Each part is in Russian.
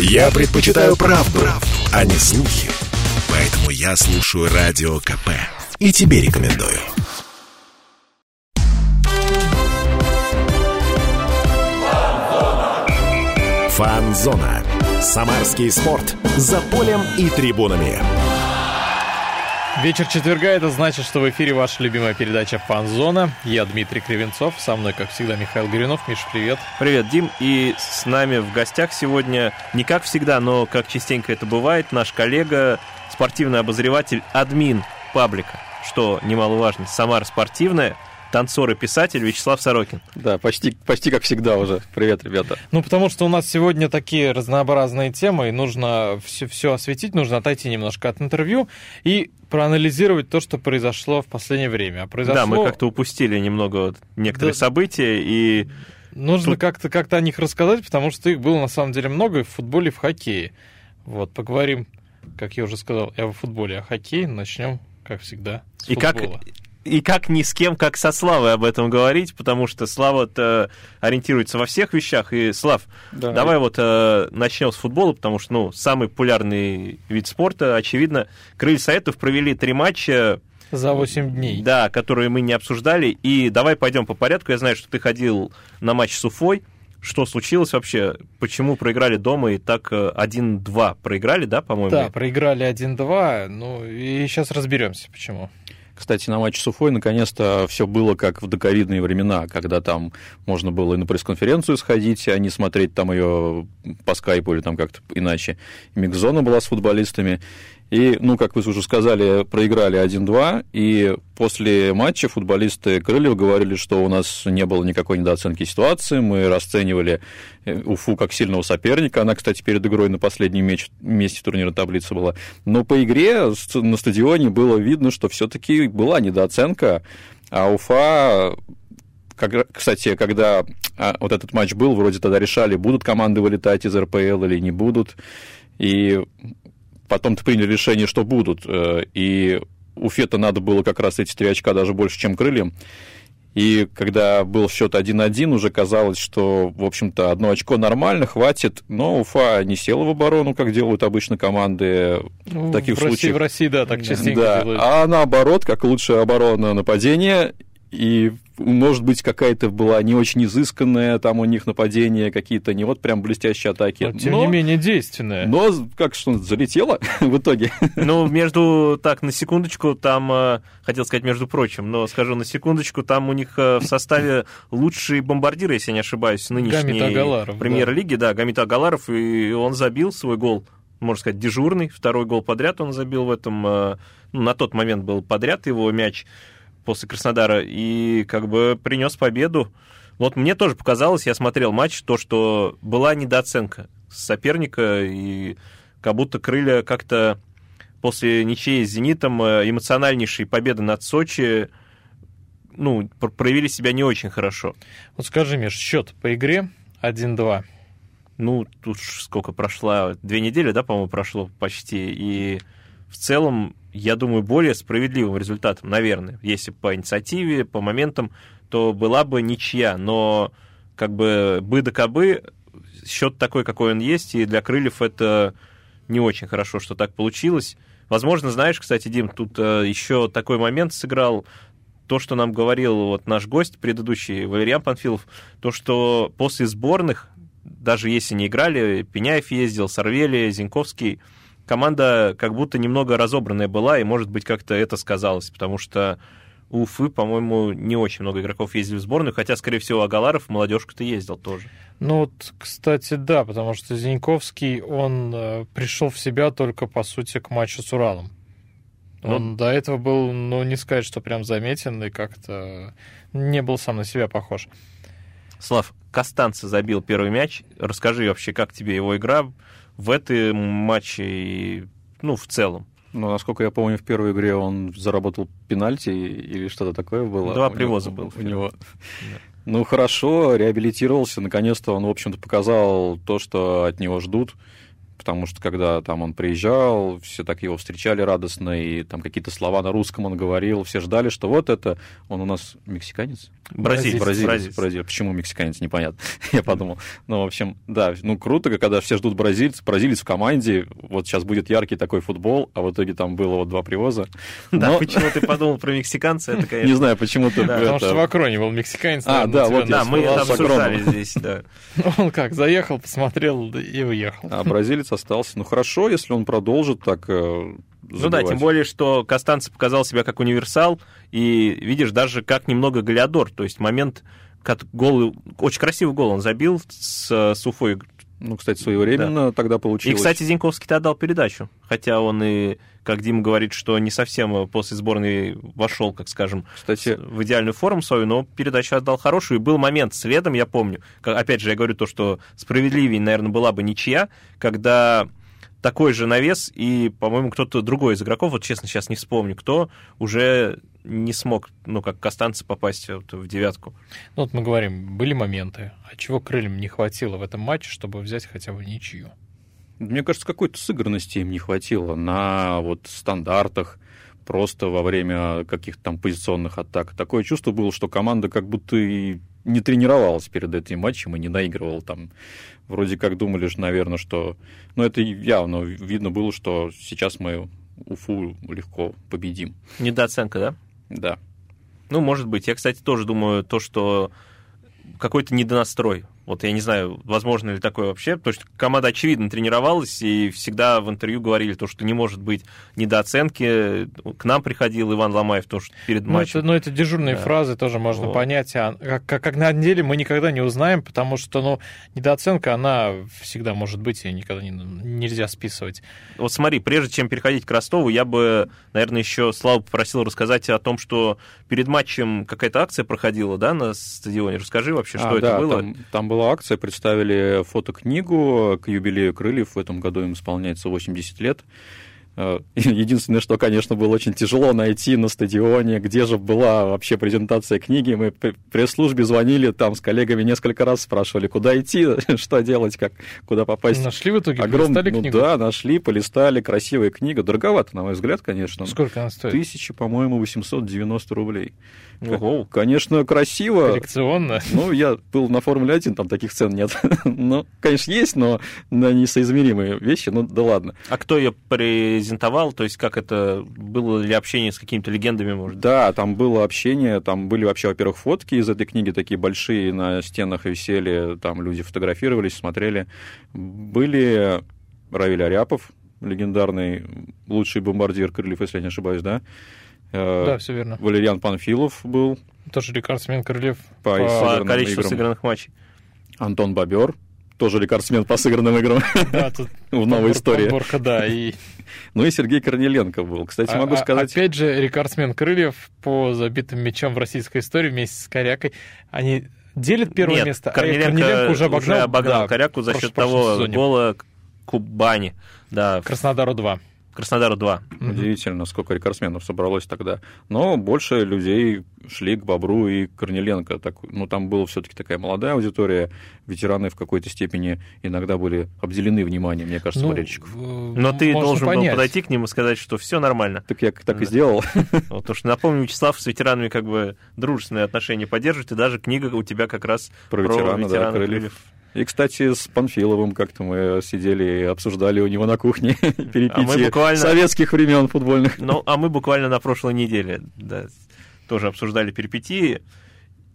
Я предпочитаю правду, правду, а не слухи. Поэтому я слушаю Радио КП. И тебе рекомендую. Фанзона. Самарский спорт. За полем и трибунами. Вечер четверга, это значит, что в эфире ваша любимая передача «Фанзона». Я Дмитрий Кривенцов, со мной, как всегда, Михаил Горюнов. Миша, привет. Привет, Дим. И с нами в гостях сегодня, не как всегда, но как частенько это бывает, наш коллега, спортивный обозреватель, админ паблика, что немаловажно, Самара спортивная – танцор и писатель Вячеслав Сорокин. Да, почти, почти как всегда уже. Привет, ребята. Ну, потому что у нас сегодня такие разнообразные темы, и нужно все, все осветить, нужно отойти немножко от интервью и проанализировать то, что произошло в последнее время. А произошло... Да, мы как-то упустили немного некоторые да. события, и... Нужно Тут... как-то как о них рассказать, потому что их было на самом деле много и в футболе, и в хоккее. Вот, поговорим, как я уже сказал, я в футболе, а хоккей начнем, как всегда, с и футбола. как и как ни с кем, как со Славой об этом говорить, потому что Слава-то ориентируется во всех вещах. И, Слав, да. давай вот э, начнем с футбола, потому что, ну, самый популярный вид спорта, очевидно. Крылья Советов провели три матча. За 8 дней. Да, которые мы не обсуждали. И давай пойдем по порядку. Я знаю, что ты ходил на матч с Уфой. Что случилось вообще? Почему проиграли дома и так 1-2 э, проиграли, да, по-моему? Да, проиграли 1-2. Ну, и сейчас разберемся, почему. Кстати, на матче с Уфой наконец-то все было как в доковидные времена, когда там можно было и на пресс-конференцию сходить, а не смотреть там ее по скайпу или там как-то иначе. Микзона была с футболистами. И, ну, как вы уже сказали, проиграли 1-2, и после матча футболисты Крыльев говорили, что у нас не было никакой недооценки ситуации, мы расценивали э, Уфу как сильного соперника, она, кстати, перед игрой на последнем месте, месте турнирной таблицы была, но по игре на стадионе было видно, что все таки была недооценка, а Уфа кстати, когда а, вот этот матч был, вроде тогда решали, будут команды вылетать из РПЛ или не будут. И потом-то приняли решение, что будут. Э, и Уфе-то надо было как раз эти три очка даже больше, чем крыльям. И когда был счет 1-1, уже казалось, что, в общем-то, одно очко нормально, хватит. Но Уфа не села в оборону, как делают обычно команды ну, в таких в случаях. России, в России, да, так частенько да. делают. А наоборот, как лучшая оборона нападения, и, может быть, какая-то была не очень изысканная, там у них нападение, какие-то не вот прям блестящие атаки. Но, тем но, не менее, действенная. Но, как что, залетело в итоге. Ну, между, так, на секундочку, там, э, хотел сказать, между прочим, но скажу на секундочку, там у них э, в составе лучшие бомбардиры, если я не ошибаюсь, нынешней премьер-лиги, да. да, Гамит Агаларов, и он забил свой гол можно сказать, дежурный. Второй гол подряд он забил в этом. Э, ну, на тот момент был подряд его мяч после Краснодара и как бы принес победу. Вот мне тоже показалось, я смотрел матч, то, что была недооценка соперника, и как будто крылья как-то после ничьей с «Зенитом» э, эмоциональнейшей победы над Сочи ну, проявили себя не очень хорошо. Вот скажи, Миш, счет по игре 1-2. Ну, тут сколько прошло, две недели, да, по-моему, прошло почти, и в целом я думаю, более справедливым результатом, наверное. Если по инициативе, по моментам, то была бы ничья. Но как бы бы да кабы, счет такой, какой он есть, и для крыльев это не очень хорошо, что так получилось. Возможно, знаешь, кстати, Дим, тут э, еще такой момент сыграл, то, что нам говорил вот наш гость предыдущий, Валериан Панфилов, то, что после сборных, даже если не играли, Пеняев ездил, Сорвели, Зинковский, команда как будто немного разобранная была, и, может быть, как-то это сказалось, потому что у Уфы, по-моему, не очень много игроков ездили в сборную, хотя, скорее всего, Агаларов молодежку-то ездил тоже. Ну вот, кстати, да, потому что Зиньковский, он э, пришел в себя только, по сути, к матчу с Уралом. Ну, он до этого был, ну, не сказать, что прям заметен, и как-то не был сам на себя похож. Слав, Костанца забил первый мяч. Расскажи вообще, как тебе его игра? В этом матче и, ну, в целом. Ну, насколько я помню, в первой игре он заработал пенальти или что-то такое было. Два привоза было у него. Да. Ну, хорошо, реабилитировался. Наконец-то он, в общем-то, показал то, что от него ждут. Потому что когда там он приезжал, все так его встречали радостно, и там какие-то слова на русском он говорил, все ждали, что вот это, он у нас мексиканец? Бразилец. Бразилец, Бразилец. Бразилец. Почему мексиканец, непонятно. Я подумал. Ну, в общем, да, ну круто, когда все ждут бразильца, бразилец в команде, вот сейчас будет яркий такой футбол, а в итоге там было вот два привоза. Да, Но- почему ты подумал про мексиканца, это, конечно... Не знаю, почему-то... Да, Потому что в Акроне был мексиканец. А, наверное, да, тебя вот Да, мы обсуждали здесь, да. Он как, заехал, посмотрел и уехал. А бразилец остался. Ну, хорошо, если он продолжит так э, Ну да, забивать. тем более, что Костанца показал себя как универсал, и видишь, даже как немного Галиадор, то есть момент, как гол, очень красивый гол он забил с, с Уфой. Ну, кстати, своевременно тогда И, получилось. кстати, Зиньковский-то отдал передачу, хотя он и, как Дима говорит, что не совсем после сборной вошел, как скажем, Кстати, в идеальную форму свою, но передачу отдал хорошую. И был момент следом, я помню, как- опять же, я говорю то, что справедливее, наверное, была бы ничья, когда такой же навес, и, по-моему, кто-то другой из игроков, вот честно, сейчас не вспомню, кто уже не смог, ну, как Костанцы, попасть вот в девятку. Ну, вот мы говорим, были моменты. А чего крыльям не хватило в этом матче, чтобы взять хотя бы ничью? мне кажется, какой-то сыгранности им не хватило на вот стандартах, просто во время каких-то там позиционных атак. Такое чувство было, что команда как будто и не тренировалась перед этим матчем и не наигрывала там. Вроде как думали, же, наверное, что... Ну, это явно видно было, что сейчас мы Уфу легко победим. Недооценка, да? Да. Ну, может быть. Я, кстати, тоже думаю то, что какой-то недонастрой. Вот я не знаю, возможно ли такое вообще, потому что команда, очевидно, тренировалась, и всегда в интервью говорили то, что не может быть недооценки. К нам приходил Иван Ломаев тоже перед Ну, матчем. это, ну, это дежурные Да. фразы тоже можно Вот. понять. А как, как, на деле мы никогда не узнаем, потому что, ну, недооценка, она всегда может быть, и никогда не, нельзя списывать. Вот смотри, прежде чем переходить к Ростову, я бы, наверное, еще Славу попросил рассказать о том, что перед матчем какая-то акция проходила, да, на стадионе. Расскажи вообще, что А, это да, было. Там, там была акция, представили фотокнигу к юбилею крыльев. В этом году им исполняется 80 лет. Э, Единственное, что, конечно, было очень тяжело найти на стадионе, где же была вообще презентация книги. Мы в пресс-службе звонили, там с коллегами несколько раз спрашивали, куда идти, что делать, как, куда попасть. Нашли в итоге, Огромный, полистали ну книгу? да, нашли, полистали, красивая книга. Дороговато, на мой взгляд, конечно. Сколько она стоит? Тысячи, по-моему, 890 рублей. Ого. Конечно, красиво. Коллекционно. Ну, я был на Формуле-1, там таких цен нет. ну, конечно, есть, но на несоизмеримые вещи, ну, да ладно. А кто ее презентовал? То есть как это было ли общение с какими-то легендами, может? Да, там было общение, там были вообще, во-первых, фотки из этой книги такие большие, на стенах висели, там люди фотографировались, смотрели. Были Равиль Аряпов, легендарный лучший бомбардир крыльев, если я не ошибаюсь, да? Э, Да, все верно. Валерьян Панфилов был Тоже рекордсмен крыльев. по, По количеству играм. сыгранных матчей. Антон Бобер, тоже рекордсмен по сыгранным играм Да, тут в новой подбор- истории. подборка, да. И, Ну и Сергей Корнеленко был. Кстати, могу а- а- сказать... Опять же, рекордсмен крыльев по забитым мячам в российской истории вместе с Корякой. Они делят первое Нет, место, а уже обогнал, обогнал да, Коряку за счет того сезоне. гола Кубани. Да, Краснодару 2. Краснодару 2. Удивительно, сколько рекордсменов собралось тогда. Но больше людей шли к Бобру и Корнеленко. Так, ну, там была все-таки такая молодая аудитория. Ветераны в какой-то степени иногда были обделены вниманием, мне кажется, болельщиков. Но ты должен был понять. подойти к ним и сказать, что все нормально. Так я так и Да. сделал. Вот, Потому что, напомню, Вячеслав с ветеранами как бы дружественные отношения поддерживает, и даже книга у тебя как раз Про ветерана, да, ветерана Крыльев. И, кстати, с Панфиловым как-то мы сидели и обсуждали у него на кухне перипетии буквально- советских времен футбольных. Ну, а мы буквально на прошлой неделе да, тоже обсуждали перипетии.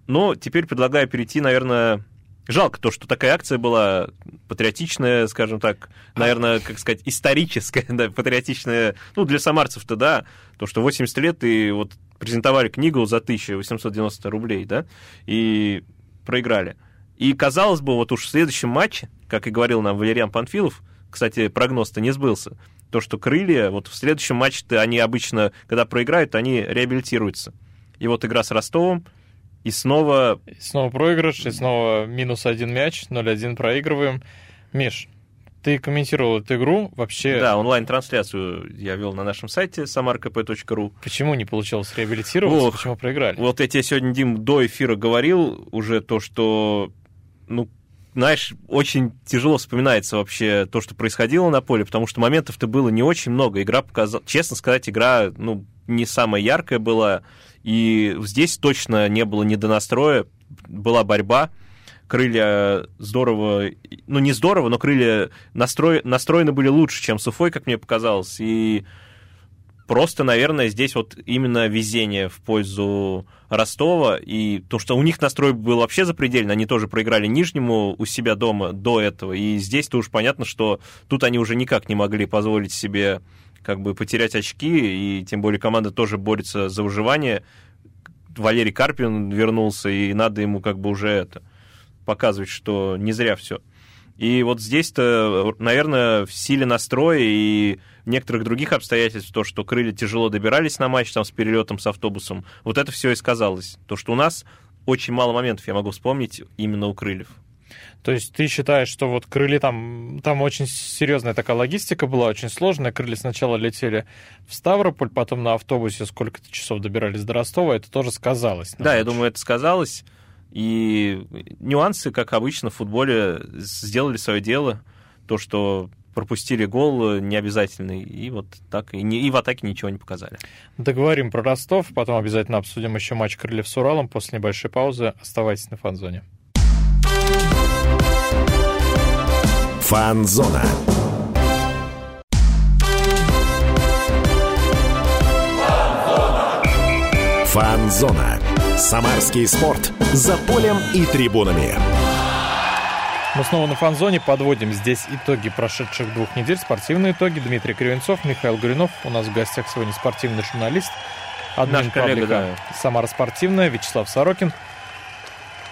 Но теперь предлагаю перейти, наверное... Жалко то, что такая акция была патриотичная, скажем так, наверное, как сказать, историческая, да, патриотичная, ну, для самарцев-то, да, то, что 80 лет и вот презентовали книгу за 1890 рублей, да, и проиграли. И, казалось бы, вот уж в следующем матче, как и говорил нам Валериан Панфилов, кстати, прогноз-то не сбылся, то, что крылья, вот в следующем матче-то они обычно, когда проиграют, они реабилитируются. И вот игра с Ростовом, и снова И снова проигрыш, и снова минус один мяч, 0-1 проигрываем. Миш, ты комментировал эту игру. Вообще, Да, онлайн-трансляцию я вел на нашем сайте samarkp.ru. почему не получилось реабилитироваться, Ох. почему проиграли? Вот я тебе сегодня, Дим, до эфира говорил уже то, что, ну, знаешь, очень тяжело вспоминается вообще то, что происходило на поле, потому что моментов-то было не очень много. Игра показала... Честно сказать, игра, ну, не самая яркая была. И здесь точно не было недонастроя. Была борьба. Крылья здорово... Ну, не здорово, но крылья настрой... настроены были лучше, чем Суфой, как мне показалось. И Просто, наверное, здесь вот именно везение в пользу Ростова, и то, что у них настрой был вообще запредельный, они тоже проиграли Нижнему у себя дома до этого, и здесь-то уж понятно, что тут они уже никак не могли позволить себе как бы потерять очки, и тем более команда тоже борется за выживание. Валерий Карпин вернулся, и надо ему как бы уже это показывать, что не зря все. И вот здесь-то, наверное, в силе настроя и некоторых других обстоятельств, то, что крылья тяжело добирались на матч там, с перелетом с автобусом, вот это все и сказалось. То, что у нас очень мало моментов, я могу вспомнить, именно у крыльев. То есть ты считаешь, что вот крылья там, там очень серьезная такая логистика была, очень сложная. Крылья сначала летели в Ставрополь, потом на автобусе сколько-то часов добирались до Ростова, это тоже сказалось. Да, матч. я думаю, это сказалось. И нюансы, как обычно, в футболе сделали свое дело. То, что пропустили гол необязательный, и вот так, и, не, и в атаке ничего не показали. Договорим про Ростов, потом обязательно обсудим еще матч Крыльев с Уралом после небольшой паузы. Оставайтесь на фан-зоне. Фан-зона. Фан-зона. Самарский спорт. За полем и трибунами. Мы снова на фан-зоне подводим здесь итоги прошедших двух недель, спортивные итоги. Дмитрий Кривенцов, Михаил Гуринов. У нас в гостях сегодня спортивный журналист, админ Наш коллега, да. «Самара спортивная» Вячеслав Сорокин.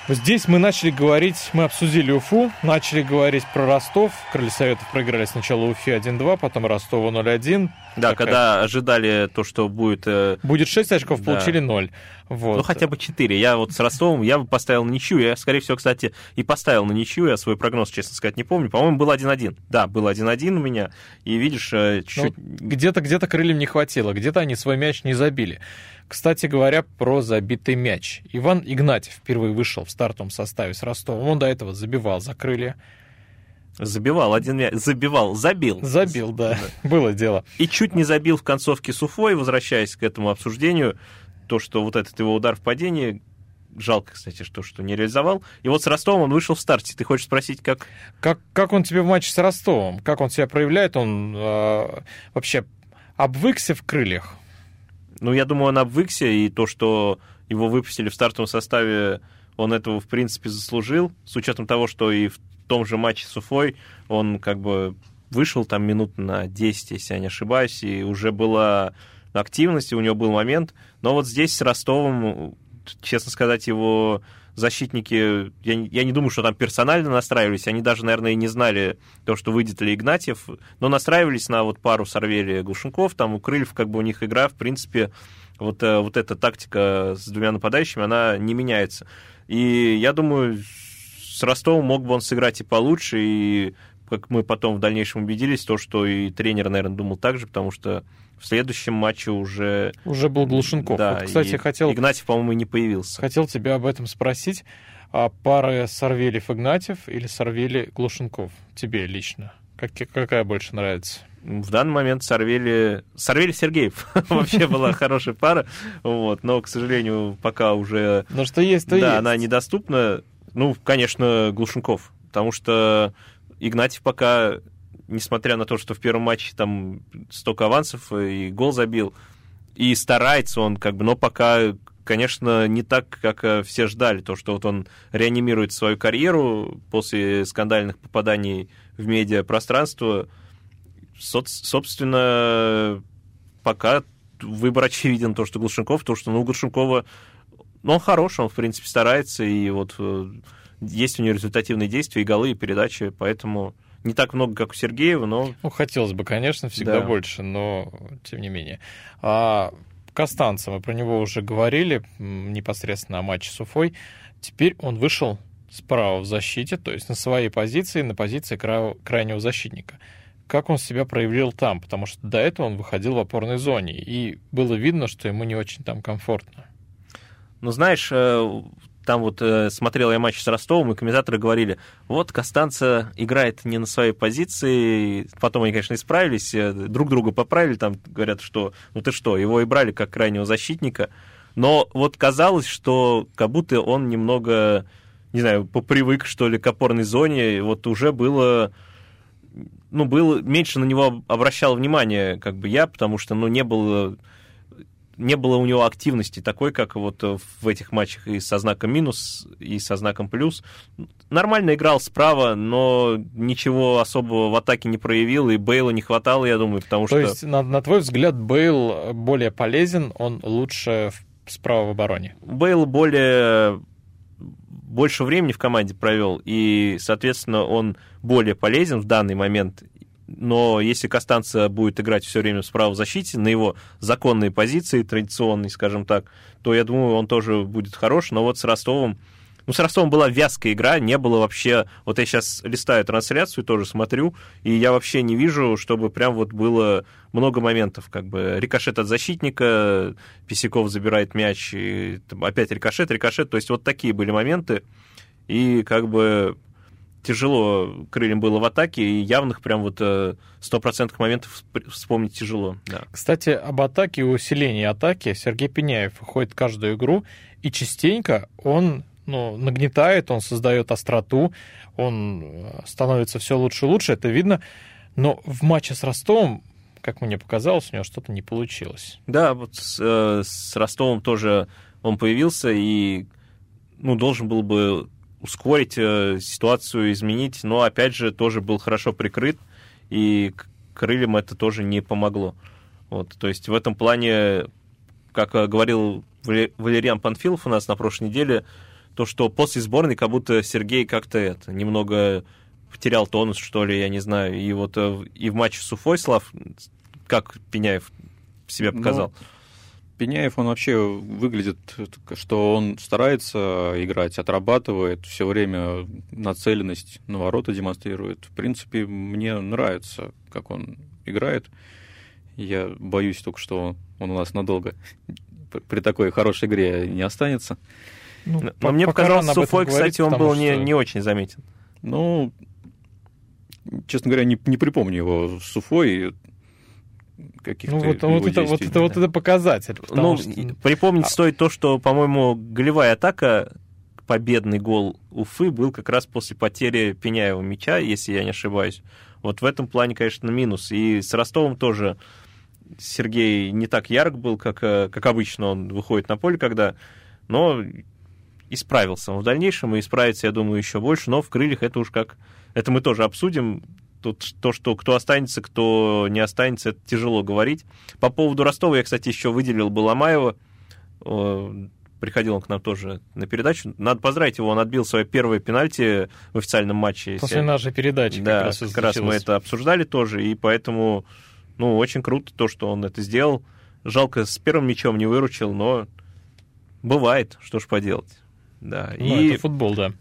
Здесь мы начали говорить, мы обсудили Уфу, начали говорить про Ростов. Крылья Советов проиграли сначала Уфе 1-2, потом Ростову 0-1. Да, Такая... когда ожидали то, что будет... Э, будет 6 очков, да. получили 0. Вот. Ну, хотя бы 4. Я вот с Ростовом, я бы поставил на ничью. Я, скорее всего, кстати, и поставил на ничью. Я свой прогноз, честно сказать, не помню. По-моему, был 1-1. Да, был 1-1 у меня. И видишь, э, чуть-чуть... Ну, где-то, где-то крыльям не хватило, где-то они свой мяч не забили. Кстати говоря, про забитый мяч. Иван Игнатьев впервые вышел в стартовом составе с Ростовом. Он до этого забивал за крылья. Забивал один мяч. Забивал, забил. Забил, да. Было дело. И чуть не забил в концовке с Уфой, возвращаясь к этому обсуждению то, что вот этот его удар в падении, жалко, кстати, что, что не реализовал. И вот с Ростовом он вышел в старте. Ты хочешь спросить, как... Как, как он тебе в матче с Ростовом? Как он себя проявляет? Он э, вообще обвыкся в крыльях? Ну, я думаю, он обвыкся, и то, что его выпустили в стартовом составе, он этого, в принципе, заслужил, с учетом того, что и в том же матче с Уфой он как бы вышел там минут на 10, если я не ошибаюсь, и уже была активности, у него был момент. Но вот здесь с Ростовом, честно сказать, его защитники, я, я не думаю, что там персонально настраивались, они даже, наверное, и не знали то, что выйдет ли Игнатьев, но настраивались на вот пару Сорвели Глушенков, там у Крыльев как бы у них игра, в принципе, вот, э, вот эта тактика с двумя нападающими, она не меняется. И я думаю, с Ростовом мог бы он сыграть и получше, и как мы потом в дальнейшем убедились, то, что и тренер, наверное, думал так же, потому что в следующем матче уже... Уже был Глушенков. Да, вот, кстати, хотел... Игнатьев, по-моему, не появился. Хотел тебя об этом спросить. А пара Сорвелев-Игнатьев или Сорвели-Глушенков? Тебе лично? Как, какая больше нравится? В данный момент Сорвели... Сорвели Сергеев вообще была хорошая пара, вот, но, к сожалению, пока уже... Но что есть, то да, есть. она недоступна. Ну, конечно, Глушенков, потому что Игнатьев пока несмотря на то, что в первом матче там столько авансов и гол забил, и старается он как бы, но пока, конечно, не так, как э, все ждали, то, что вот он реанимирует свою карьеру после скандальных попаданий в медиапространство. Со- собственно, пока выбор очевиден, то, что Глушенков, то, что, ну, Глушенкова, ну, он хорош, он, в принципе, старается, и вот э, есть у него результативные действия, и голы, и передачи, поэтому не так много, как у Сергеева, но... Ну, хотелось бы, конечно, всегда да. больше, но тем не менее. А Костанца, мы про него уже говорили непосредственно о матче с Уфой. Теперь он вышел справа в защите, то есть на своей позиции, на позиции кра... крайнего защитника. Как он себя проявил там? Потому что до этого он выходил в опорной зоне, и было видно, что ему не очень там комфортно. Ну, знаешь, э, там вот э, смотрел я матч с Ростовом, и комментаторы говорили, вот Костанца играет не на своей позиции, потом они, конечно, исправились, э, друг друга поправили, там говорят, что, ну ты что, его и брали как крайнего защитника, но вот казалось, что как будто он немного, не знаю, попривык, что ли, к опорной зоне, вот уже было ну, был, меньше на него обращал внимание, как бы я, потому что, ну, не было не было у него активности такой, как вот в этих матчах и со знаком минус, и со знаком плюс. Нормально играл справа, но ничего особого в атаке не проявил, и Бейла не хватало, я думаю, потому То что... То есть, на, на твой взгляд, Бейл более полезен, он лучше справа в обороне? Бейл более больше времени в команде провел, и, соответственно, он более полезен в данный момент. Но если Костанца будет играть все время справа в защите, на его законные позиции, традиционные, скажем так, то я думаю, он тоже будет хорош. Но вот с Ростовом ну, с Ростовом была вязкая игра, не было вообще... Вот я сейчас листаю трансляцию, тоже смотрю, и я вообще не вижу, чтобы прям вот было много моментов, как бы. Рикошет от защитника, Писяков забирает мяч, и опять рикошет, рикошет, то есть вот такие были моменты, и как бы тяжело крыльям было в атаке, и явных прям вот э, стопроцентных моментов вспомнить тяжело. Да. Кстати, об атаке и усилении атаки Сергей Пеняев выходит каждую игру, и частенько он ну, нагнетает, он создает остроту, он э, становится все лучше и лучше, это видно. Но в матче с Ростовом, как мне показалось, у него что-то не получилось. Да, вот с, э, с Ростовом тоже он появился и ну, должен был бы ускорить э, ситуацию, изменить, но опять же тоже был хорошо прикрыт, и крыльям это тоже не помогло. Вот, то есть в этом плане, как говорил Валериан Панфилов у нас на прошлой неделе, то, что после сборной как будто Сергей как-то это немного потерял тонус, что ли, я не знаю. И вот э, и в матче с Уфой, Слав, как Пеняев себя ну, показал? Ну, Пеняев, он вообще выглядит, что он старается играть, отрабатывает, все время нацеленность на ворота демонстрирует. В принципе, мне нравится, как он играет. Я боюсь только, что он у нас надолго при такой хорошей игре не останется. Ну, Но по, мне показалось, Суфой, кстати, он был что... не, не очень заметен. Ну, честно говоря, не, не припомню его с Суфой каких-то ну, вот, вот, это, вот, это, вот это показатель. Ну, что... припомнить а... стоит то, что, по-моему, голевая атака, победный гол Уфы был как раз после потери Пеняева мяча, если я не ошибаюсь. Вот в этом плане, конечно, минус. И с Ростовом тоже Сергей не так ярк был, как, э, как обычно он выходит на поле, когда... Но исправился он в дальнейшем, и исправится, я думаю, еще больше, но в крыльях это уж как... Это мы тоже обсудим. Тут то, что кто останется, кто не останется, это тяжело говорить. По поводу Ростова я, кстати, еще выделил Баламаева. Приходил он к нам тоже на передачу. Надо поздравить его, он отбил свое первое пенальти в официальном матче. После нашей передачи да, как раз, как раз мы это обсуждали тоже, и поэтому, ну, очень круто то, что он это сделал. Жалко, с первым мячом не выручил, но бывает, что ж поделать. Да. Ну, и это футбол, да.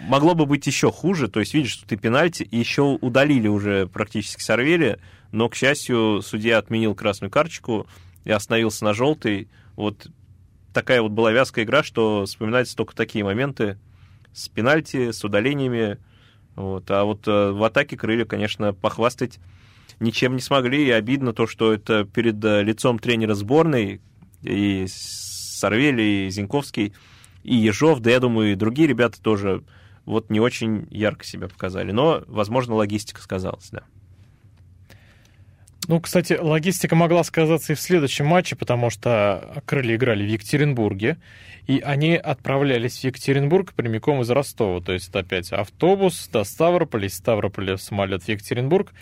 Могло бы быть еще хуже, то есть видишь, что ты пенальти, еще удалили уже практически сорвели, но, к счастью, судья отменил красную карточку и остановился на желтой. Вот такая вот была вязкая игра, что вспоминаются только такие моменты с пенальти, с удалениями. Вот. А вот э, в атаке крылья, конечно, похвастать ничем не смогли, и обидно то, что это перед э, лицом тренера сборной, и Сорвели, и Зиньковский – и Ежов, да я думаю, и другие ребята тоже вот не очень ярко себя показали. Но, возможно, логистика сказалась, да. Ну, кстати, логистика могла сказаться и в следующем матче, потому что крылья играли в Екатеринбурге, и они отправлялись в Екатеринбург прямиком из Ростова. То есть это опять автобус до Ставрополя, из Ставрополя самолет в Екатеринбург,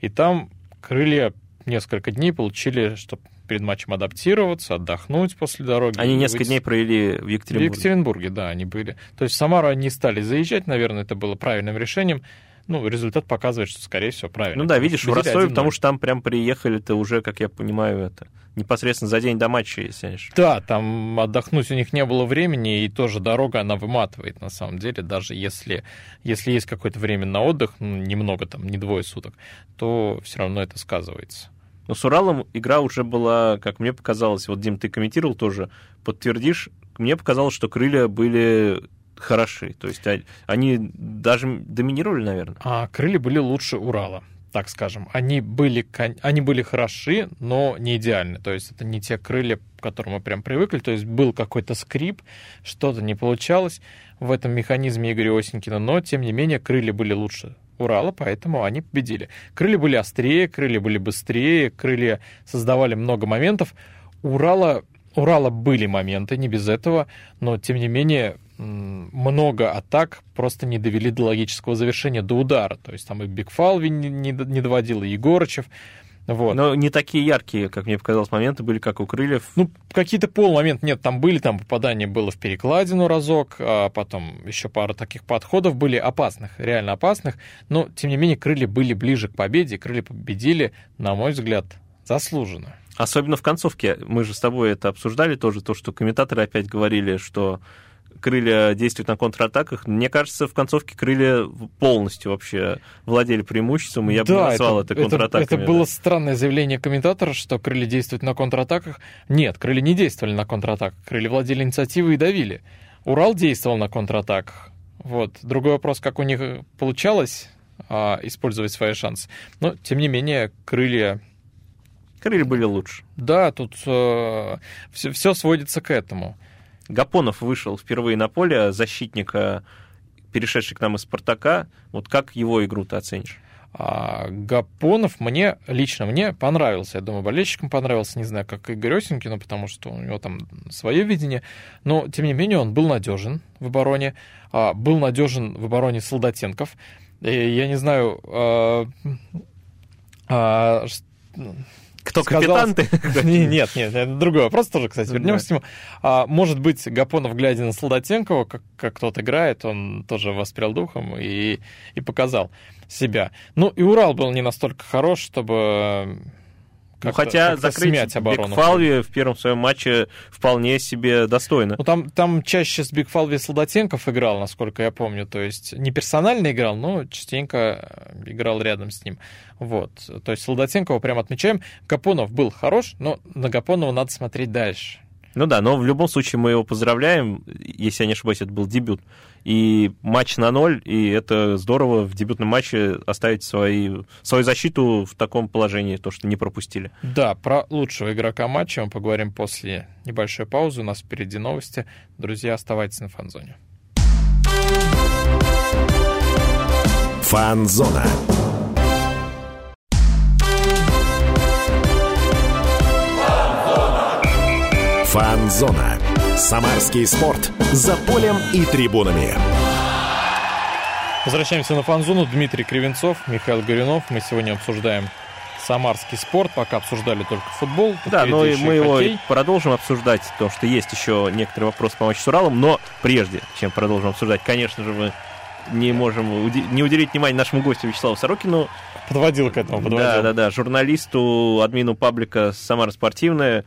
и там крылья несколько дней получили, чтобы перед матчем адаптироваться, отдохнуть после дороги. Они несколько выйти... дней провели в Екатеринбурге. В Екатеринбурге, да, они были. То есть в Самару они стали заезжать, наверное, это было правильным решением. Ну, результат показывает, что, скорее всего, правильно. Ну да, видишь, в Ростове, потому что там прям приехали-то уже, как я понимаю, это непосредственно за день до матча, если не Да, там отдохнуть у них не было времени, и тоже дорога, она выматывает, на самом деле, даже если, если есть какое-то время на отдых, ну, немного там, не двое суток, то все равно это сказывается. Но с Уралом игра уже была, как мне показалось, вот, Дим, ты комментировал тоже, подтвердишь, мне показалось, что крылья были хороши. То есть а, они даже доминировали, наверное. А крылья были лучше Урала так скажем. Они были, они были хороши, но не идеальны. То есть это не те крылья, к которым мы прям привыкли. То есть был какой-то скрип, что-то не получалось в этом механизме Игоря Осенькина, но, тем не менее, крылья были лучше Урала, поэтому они победили. Крылья были острее, крылья были быстрее, крылья создавали много моментов. Урала, Урала были моменты, не без этого, но, тем не менее, много атак просто не довели до логического завершения, до удара. То есть там и Бигфалви не, не, не доводил, и Егорычев. Вот. Но не такие яркие, как мне показалось, моменты были, как у крыльев. Ну, какие-то полмомент нет, там были, там попадание было в перекладину разок, а потом еще пара таких подходов были опасных, реально опасных, но, тем не менее, крылья были ближе к победе, крылья победили, на мой взгляд, заслуженно. Особенно в концовке. Мы же с тобой это обсуждали тоже, то, что комментаторы опять говорили, что крылья действуют на контратаках. Мне кажется, в концовке крылья полностью вообще владели преимуществом, и я да, бы назвал это, это контратаками. Это, это было странное заявление комментатора, что крылья действуют на контратаках. Нет, крылья не действовали на контратаках. Крылья владели инициативой и давили. Урал действовал на контратаках. Вот. Другой вопрос, как у них получалось а, использовать свои шансы. Но, тем не менее, крылья... Крылья были лучше. Да, тут э, все, все сводится к этому. Гапонов вышел впервые на поле, защитника, перешедший к нам из «Спартака». Вот как его игру ты оценишь? А Гапонов мне, лично мне понравился. Я думаю, болельщикам понравился. Не знаю, как Игорь Осенькину, потому что у него там свое видение. Но, тем не менее, он был надежен в обороне. А, был надежен в обороне Солдатенков. И я не знаю... А, а, кто капитан ты? Нет, нет, это другой вопрос тоже, кстати, вернемся к нему. А, может быть, Гапонов, глядя на Солдатенкова, как, как тот играет, он тоже воспрял духом и, и показал себя. Ну, и Урал был не настолько хорош, чтобы ну, хотя закрыть оборону. Бигфалви в первом своем матче вполне себе достойно. Ну, там, там чаще с Бигфалви Солдатенков играл, насколько я помню. То есть не персонально играл, но частенько играл рядом с ним. Вот. То есть Солдатенкова прям отмечаем. Гапонов был хорош, но на Гапонова надо смотреть дальше. Ну да, но в любом случае мы его поздравляем. Если я не ошибаюсь, это был дебют. И матч на ноль, и это здорово в дебютном матче оставить свои, свою защиту в таком положении, то, что не пропустили. Да, про лучшего игрока матча мы поговорим после небольшой паузы. У нас впереди новости. Друзья, оставайтесь на фанзоне. Фанзона. Фанзона. Самарский спорт. За полем и трибунами. Возвращаемся на фанзону. Дмитрий Кривенцов, Михаил Горюнов. Мы сегодня обсуждаем самарский спорт. Пока обсуждали только футбол. Да, но и мы его продолжим обсуждать, потому что есть еще некоторые вопросы по матчу с Уралом. Но прежде, чем продолжим обсуждать, конечно же, мы не можем не уделить внимание нашему гостю Вячеславу Сорокину. Подводил к этому, подводил. Да, да, да, журналисту, админу паблика «Самара спортивная»,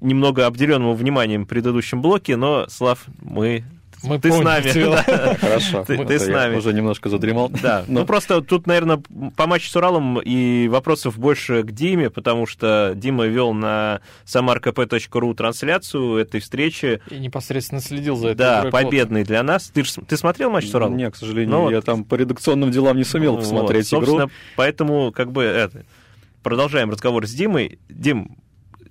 немного обделенному вниманием в предыдущем блоке, но, Слав, мы мы ты с нами. Хорошо. Ты, ты с нами. уже немножко задремал. Да. Но... Ну просто тут, наверное, по матчу с Уралом и вопросов больше к Диме, потому что Дима вел на samarkp.ru трансляцию этой встречи. И непосредственно следил за этой Да, победный для нас. Ты, ты смотрел матч с Уралом? Нет, к сожалению, ну, я вот. там по редакционным делам не сумел ну, посмотреть вот, игру. Поэтому как бы это продолжаем разговор с Димой. Дим,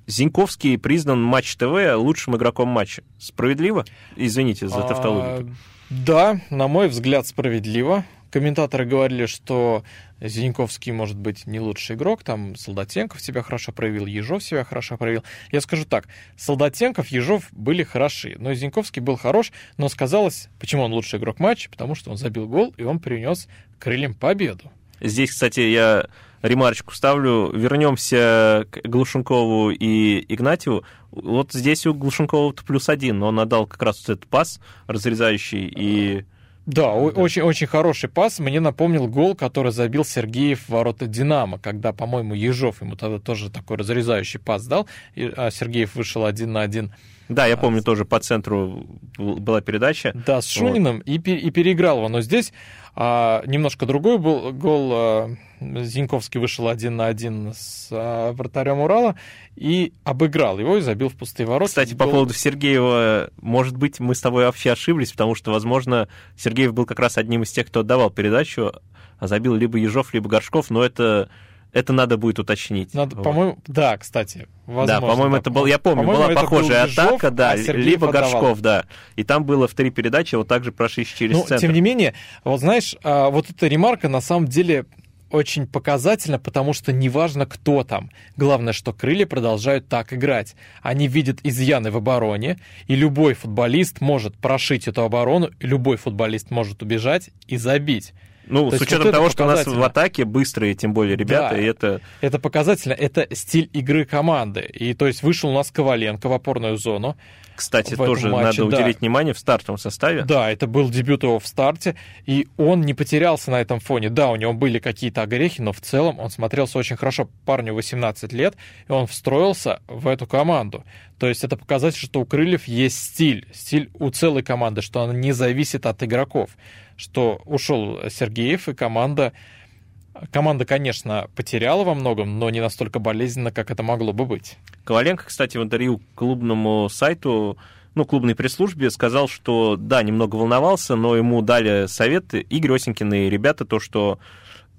Зиньковский признан Матч ТВ лучшим игроком матча. Справедливо? Извините за тавтологию. А, да, на мой взгляд, справедливо. Комментаторы говорили, что Зиньковский может быть не лучший игрок, там Солдатенков себя хорошо проявил, Ежов себя хорошо проявил. Я скажу так, Солдатенков, Ежов были хороши, но Зиньковский был хорош, но сказалось, почему он лучший игрок матча, потому что он забил гол, и он принес крыльям победу. Здесь, кстати, я ремарочку ставлю. Вернемся к Глушенкову и Игнатьеву. Вот здесь у Глушенкова плюс один. Он отдал как раз вот этот пас разрезающий и... Да, да. очень очень хороший пас. Мне напомнил гол, который забил Сергеев в ворота Динамо, когда, по-моему, Ежов ему тогда тоже такой разрезающий пас дал, а Сергеев вышел один на один Да, я помню, тоже по центру была передача. Да, с Шуниным вот. и, и переиграл его. Но здесь а, немножко другой был гол. А, Зиньковский вышел один на один с а, вратарем Урала и обыграл его и забил в пустые ворота. Кстати, по поводу Сергеева, может быть, мы с тобой вообще ошиблись, потому что, возможно, Сергеев был как раз одним из тех, кто отдавал передачу, а забил либо Ежов, либо Горшков, но это это надо будет уточнить. Надо, вот. по-моему, да, кстати, возможно. Да, по-моему, это был, я помню, была похожая Ежов, атака, да, а либо подавал. Горшков, да. И там было в три передачи, вот так же прошли через ну, центр. Тем не менее, вот знаешь, а, вот эта ремарка на самом деле очень показательно, потому что неважно, кто там. Главное, что крылья продолжают так играть. Они видят изъяны в обороне, и любой футболист может прошить эту оборону, любой футболист может убежать и забить. Ну, То с учетом вот того, что у нас в атаке быстрые, тем более ребята, да, и это... Это показательно, это стиль игры команды. И то есть вышел у нас Коваленко в опорную зону. Кстати, тоже матче, надо да. уделить внимание в стартовом составе. Да, это был дебют его в старте, и он не потерялся на этом фоне. Да, у него были какие-то огрехи, но в целом он смотрелся очень хорошо. Парню 18 лет, и он встроился в эту команду. То есть это показатель, что у Крыльев есть стиль, стиль у целой команды, что она не зависит от игроков что ушел Сергеев, и команда, команда, конечно, потеряла во многом, но не настолько болезненно, как это могло бы быть. Коваленко, кстати, в интервью клубному сайту ну, клубной пресс-службе сказал, что да, немного волновался, но ему дали советы Игорь Осенькин и ребята, то, что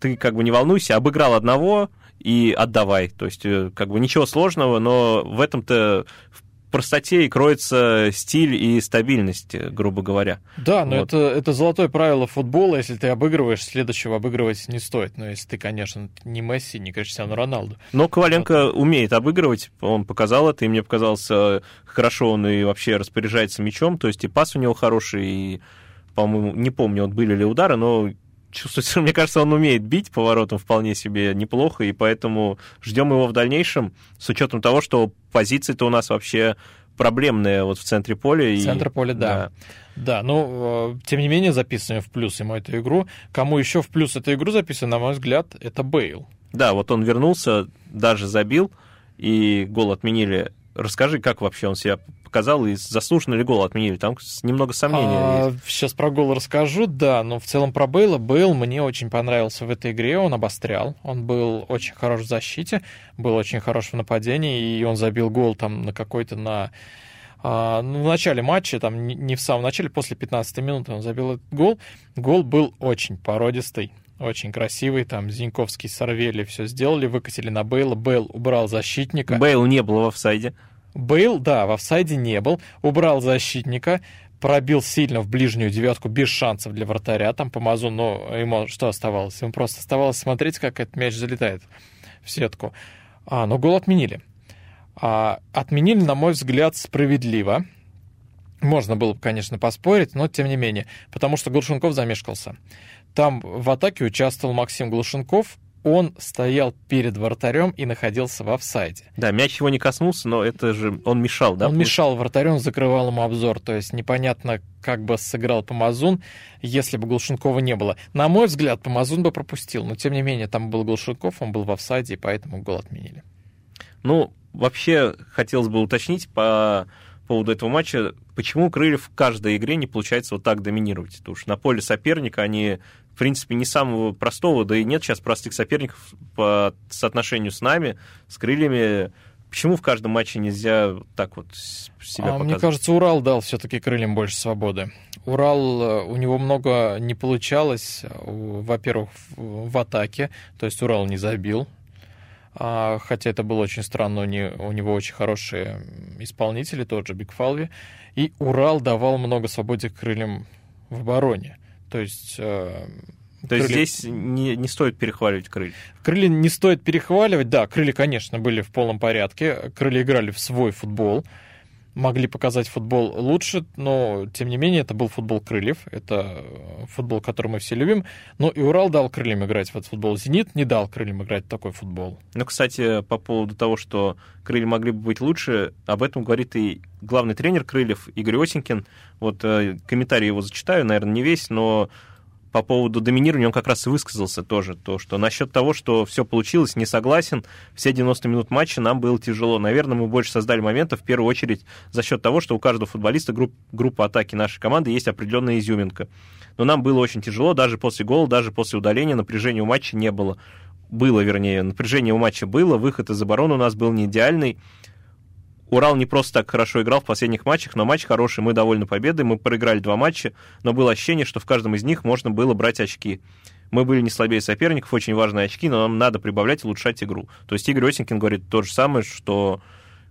ты как бы не волнуйся, обыграл одного и отдавай. То есть, э, как бы ничего сложного, но в этом-то, в простоте и кроется стиль и стабильность, грубо говоря. Да, но вот. это, это золотое правило футбола. Если ты обыгрываешь, следующего обыгрывать не стоит. Но если ты, конечно, не Месси, не Криштиану Роналду. Но Коваленко вот. умеет обыгрывать. Он показал это, и мне показалось, э, хорошо он и вообще распоряжается мячом. То есть и пас у него хороший, и, по-моему, не помню, вот были ли удары, но чувствуется, мне кажется, он умеет бить поворотом вполне себе неплохо, и поэтому ждем его в дальнейшем, с учетом того, что позиции-то у нас вообще проблемные вот в центре поля. Центр поля, да. да. Да, но э, тем не менее записываем в плюс ему эту игру. Кому еще в плюс эту игру записываем, на мой взгляд, это Бейл. Да, вот он вернулся, даже забил, и гол отменили. Расскажи, как вообще он себя показал, и заслуженно ли гол отменили? Там немного сомнений а, есть. Сейчас про гол расскажу, да, но в целом про Бейла. Бейл мне очень понравился в этой игре, он обострял, он был очень хорош в защите, был очень хорош в нападении, и он забил гол там на какой-то на а, ну, в начале матча, там не в самом начале, после 15 минут он забил этот гол. Гол был очень породистый, очень красивый. Там Зиньковский с Арвели все сделали, выкатили на Бейла. Бейл убрал защитника. Бейл не был в офсайде. Бейл, да, в офсайде не был, убрал защитника, пробил сильно в ближнюю девятку без шансов для вратаря, там по мазу, но ему что оставалось? Ему просто оставалось смотреть, как этот мяч залетает в сетку. А, но гол отменили. А, отменили, на мой взгляд, справедливо. Можно было бы, конечно, поспорить, но тем не менее, потому что Глушенков замешкался. Там в атаке участвовал Максим Глушенков, он стоял перед вратарем и находился в офсайде. Да, мяч его не коснулся, но это же он мешал, да? Он мешал вратарю, он закрывал ему обзор. То есть непонятно, как бы сыграл Помазун, если бы Глушенкова не было. На мой взгляд, Помазун бы пропустил, но тем не менее там был Глушенков, он был в офсайде, и поэтому гол отменили. Ну, вообще хотелось бы уточнить по поводу этого матча, почему Крыльев в каждой игре не получается вот так доминировать. Потому что на поле соперника они в принципе, не самого простого, да и нет сейчас простых соперников по соотношению с нами, с крыльями. Почему в каждом матче нельзя так вот себя а? Мне кажется, Урал дал все-таки крыльям больше свободы. Урал, э, у него много не получалось, во-первых, в атаке, то есть Урал не забил, а, хотя это было очень странно, у него очень хорошие исполнители, тот же Бигфалви, и Урал давал много свободы крыльям в обороне. То есть... Э, то крылья... есть здесь не, не стоит перехваливать крылья? Крылья не стоит перехваливать, да, крылья, конечно, были в полном порядке, крылья играли в свой футбол, могли показать футбол лучше, но, тем не менее, это был футбол крыльев, это футбол, который мы все любим, но и Урал дал крыльям играть в этот футбол, Зенит не дал крыльям играть в такой футбол. Ну, кстати, по поводу того, что крылья могли бы быть лучше, об этом говорит и главный тренер крыльев Игорь Осенькин, вот э, комментарий его зачитаю, наверное, не весь, но по поводу доминирования он как раз и высказался тоже, то, что насчет того, что все получилось, не согласен, все 90 минут матча нам было тяжело. Наверное, мы больше создали моментов, в первую очередь, за счет того, что у каждого футболиста групп, группа атаки нашей команды есть определенная изюминка. Но нам было очень тяжело, даже после гола, даже после удаления напряжения у матча не было. Было, вернее, напряжение у матча было, выход из обороны у нас был не идеальный, Урал не просто так хорошо играл в последних матчах, но матч хороший, мы довольны победой, мы проиграли два матча, но было ощущение, что в каждом из них можно было брать очки. Мы были не слабее соперников, очень важные очки, но нам надо прибавлять и улучшать игру. То есть Игорь Осенькин говорит то же самое, что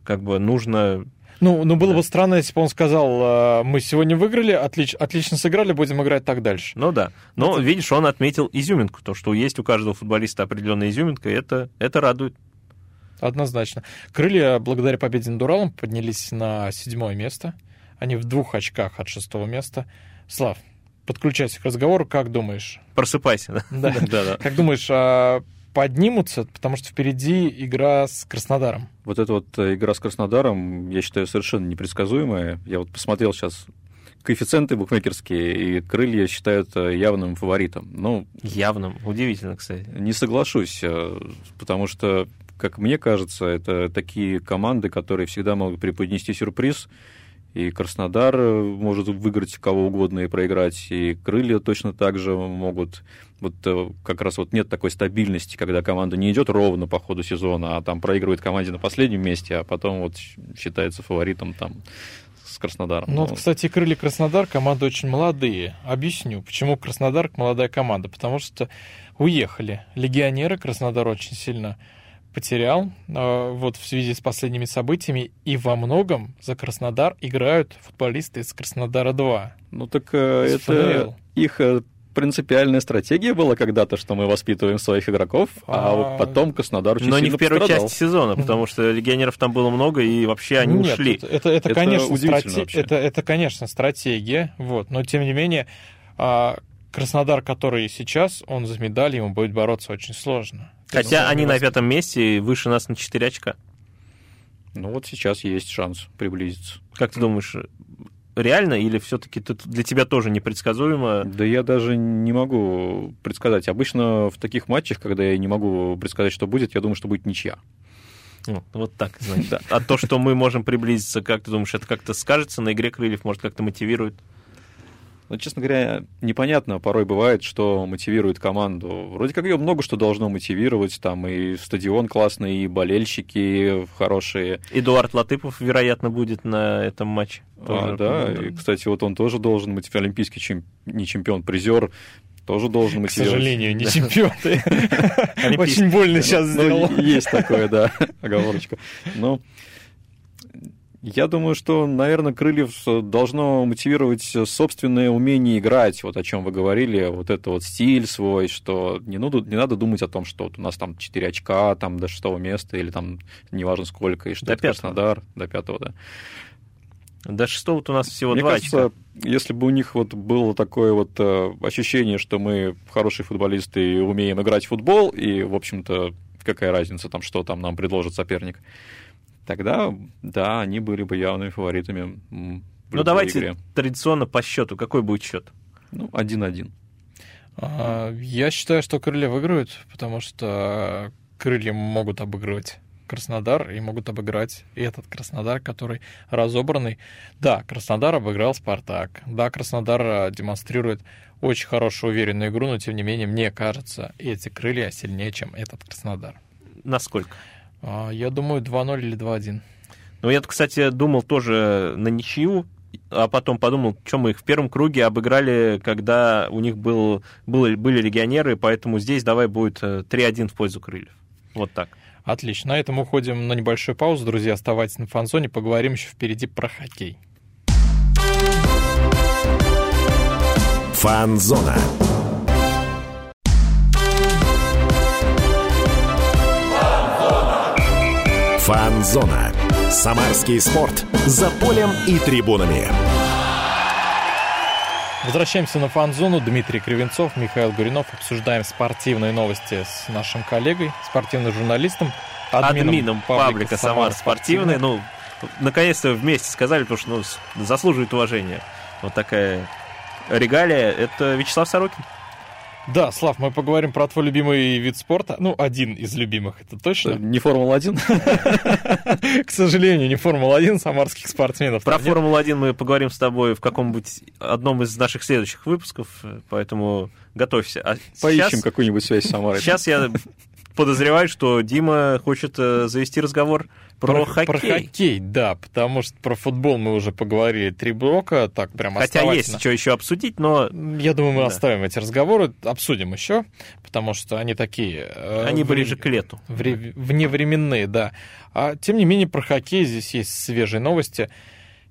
как бы нужно ну, ну было да. бы странно, если бы он сказал, «А, мы сегодня выиграли, отлич, отлично сыграли, будем играть так дальше. Ну да. Но, это... видишь, он отметил изюминку, то, что есть у каждого футболиста определенная изюминка, и это, это радует. Однозначно. Крылья, благодаря победе над Уралом, поднялись на седьмое место. Они в двух очках от шестого места. Слав, подключайся к разговору. Как думаешь? Просыпайся. Да, да, да. Как думаешь, а поднимутся, потому что впереди игра с Краснодаром. Вот эта вот э, игра с Краснодаром, я считаю, совершенно непредсказуемая. Я вот посмотрел сейчас коэффициенты букмекерские, и крылья считают э, явным фаворитом. Ну, явным. Удивительно, кстати. Не соглашусь, э, потому что как мне кажется, это такие команды, которые всегда могут преподнести сюрприз. И Краснодар может выиграть кого угодно и проиграть, и крылья точно так же могут. Вот э, как раз вот нет такой стабильности, когда команда не идет ровно по ходу сезона, а там проигрывает команде на последнем месте, а потом вот считается фаворитом там с Краснодаром. Ну, вот, кстати, крылья Краснодар команды очень молодые. Объясню, почему Краснодар молодая команда. Потому что уехали легионеры, Краснодар очень сильно потерял э, вот в связи с последними событиями, и во многом за Краснодар играют футболисты из Краснодара-2. Ну так э, это ФНЛ. их э, принципиальная стратегия была когда-то, что мы воспитываем своих игроков, а, а вот потом Краснодар очень Но не в первой пострадал. части сезона, потому что легионеров там было много, и вообще они Нет, ушли. Это, это, это, это конечно, страте... это, это, конечно, стратегия, вот, но тем не менее а, Краснодар, который сейчас, он за медаль, ему будет бороться очень сложно. Хотя они на пятом месте выше нас на 4 очка. Ну вот сейчас есть шанс приблизиться. Как ты думаешь, реально или все-таки для тебя тоже непредсказуемо? Да я даже не могу предсказать. Обычно в таких матчах, когда я не могу предсказать, что будет, я думаю, что будет ничья. Вот, вот так, значит. А то, что мы можем приблизиться, как ты думаешь, это как-то скажется на игре крыльев, может, как-то мотивирует? Но, честно говоря, непонятно порой бывает, что мотивирует команду. Вроде как ее много что должно мотивировать, там и стадион классный, и болельщики хорошие. Эдуард Латыпов, вероятно, будет на этом матче. А, да, и, кстати, вот он тоже должен мотивировать, олимпийский чем... не чемпион, призер, тоже должен мотивировать. К сожалению, не чемпион. Очень больно сейчас ну, сделал. Есть такое, да, оговорочка. Но я думаю, что, наверное, Крыльев должно мотивировать собственное умение играть, вот о чем вы говорили, вот это вот стиль свой, что не, надо, не надо думать о том, что вот у нас там 4 очка там до шестого места или там неважно сколько, и что до это пятого. Краснодар, до пятого, да. До шестого у нас всего Мне два кажется, очка. если бы у них вот было такое вот э, ощущение, что мы хорошие футболисты и умеем играть в футбол, и, в общем-то, какая разница там, что там нам предложит соперник, тогда, да, они были бы явными фаворитами. Ну, давайте игре. традиционно по счету. Какой будет счет? Ну, 1-1. А, я считаю, что крылья выиграют, потому что крылья могут обыгрывать Краснодар и могут обыграть и этот Краснодар, который разобранный. Да, Краснодар обыграл Спартак. Да, Краснодар а, демонстрирует очень хорошую уверенную игру, но тем не менее, мне кажется, эти крылья сильнее, чем этот Краснодар. Насколько? А, я думаю, 2-0 или 2-1. Ну, я, кстати, думал тоже на ничью, а потом подумал, что мы их в первом круге обыграли, когда у них был, был, были легионеры, поэтому здесь давай будет 3-1 э, в пользу крыльев. Вот так. Отлично. На этом уходим на небольшую паузу. Друзья, оставайтесь на фанзоне, поговорим еще впереди про хоккей. Фанзона. Фанзона. Самарский спорт. За полем и трибунами. Возвращаемся на фан-зону. Дмитрий Кривенцов, Михаил Гуринов. Обсуждаем спортивные новости с нашим коллегой, спортивным журналистом, админом, админом паблика, паблика «Самар спортивный». Ну, наконец-то вместе сказали, потому что ну, заслуживает уважения. Вот такая регалия. Это Вячеслав Сорокин. Да, Слав, мы поговорим про твой любимый вид спорта. Ну, один из любимых, это точно. Не Формула-1? К сожалению, не Формула-1 самарских спортсменов. Про Формулу-1 мы поговорим с тобой в каком-нибудь одном из наших следующих выпусков, поэтому готовься. А Поищем сейчас... какую-нибудь связь с Самарой. Сейчас я подозреваю, что Дима хочет э, завести разговор про, про хоккей. Про хоккей, да, потому что про футбол мы уже поговорили три блока, так прям Хотя есть что еще обсудить, но... Я думаю, мы да. оставим эти разговоры, обсудим еще, потому что они такие... Э, они ближе в... к лету. Вневременные, да. А тем не менее, про хоккей здесь есть свежие новости.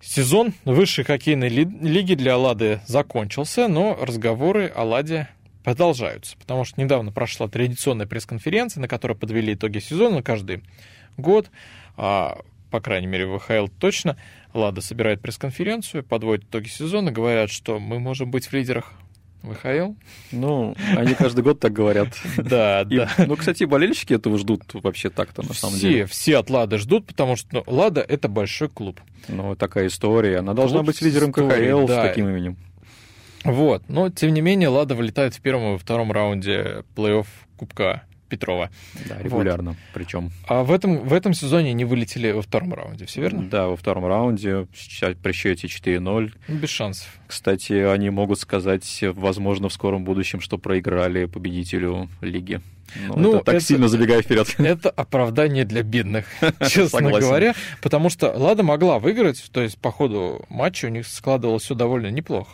Сезон высшей хоккейной лиги для Лады закончился, но разговоры о Ладе продолжаются, потому что недавно прошла традиционная пресс-конференция, на которой подвели итоги сезона каждый год, а, по крайней мере, в ВХЛ точно. Лада собирает пресс-конференцию, подводит итоги сезона, говорят, что мы можем быть в лидерах ВХЛ. Ну, они каждый год так говорят. Да, да. Ну, кстати, болельщики этого ждут вообще так-то, на самом деле. Все, все от Лады ждут, потому что ну, Лада — это большой клуб. Ну, такая история. Она должна быть лидером КХЛ с таким именем. Вот, но тем не менее Лада вылетает в первом и втором раунде плей-офф Кубка Петрова. Да, регулярно вот. причем. А в этом, в этом сезоне не вылетели во втором раунде, все верно? Да, во втором раунде при счете 4-0. Без шансов. Кстати, они могут сказать, возможно, в скором будущем, что проиграли победителю лиги. Ну, ну это так это, сильно забегая вперед. Это оправдание для бедных, честно говоря, потому что Лада могла выиграть, то есть по ходу матча у них складывалось все довольно неплохо.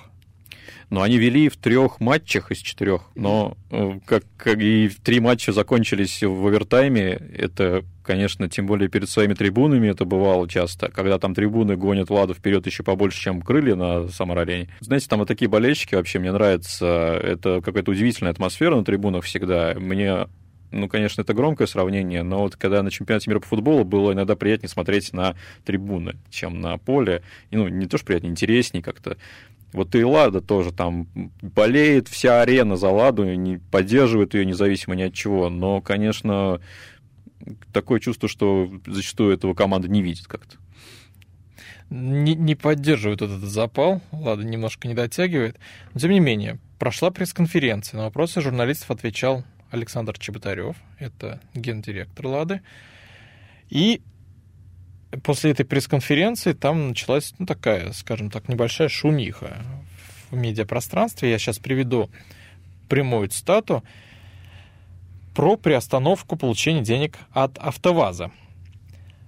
Но они вели в трех матчах из четырех, но э, как, как и три матча закончились в овертайме, это, конечно, тем более перед своими трибунами это бывало часто, когда там трибуны гонят Ладу вперед еще побольше, чем крылья на Самар-арене. Знаете, там вот такие болельщики вообще мне нравится, это какая-то удивительная атмосфера на трибунах всегда. Мне ну, конечно, это громкое сравнение, но вот когда на чемпионате мира по футболу было иногда приятнее смотреть на трибуны, чем на поле. И, ну, не то, что приятнее, интереснее как-то. Вот и Лада тоже там болеет вся арена за Ладу, не поддерживает ее независимо ни от чего. Но, конечно, такое чувство, что зачастую этого команда не видит как-то. Не, не поддерживает этот запал, Лада немножко не дотягивает. Но, тем не менее, прошла пресс-конференция. На вопросы журналистов отвечал Александр Чеботарев, это гендиректор Лады. И после этой пресс-конференции там началась ну, такая, скажем так, небольшая шумиха в медиапространстве. Я сейчас приведу прямую цитату про приостановку получения денег от АвтоВАЗа.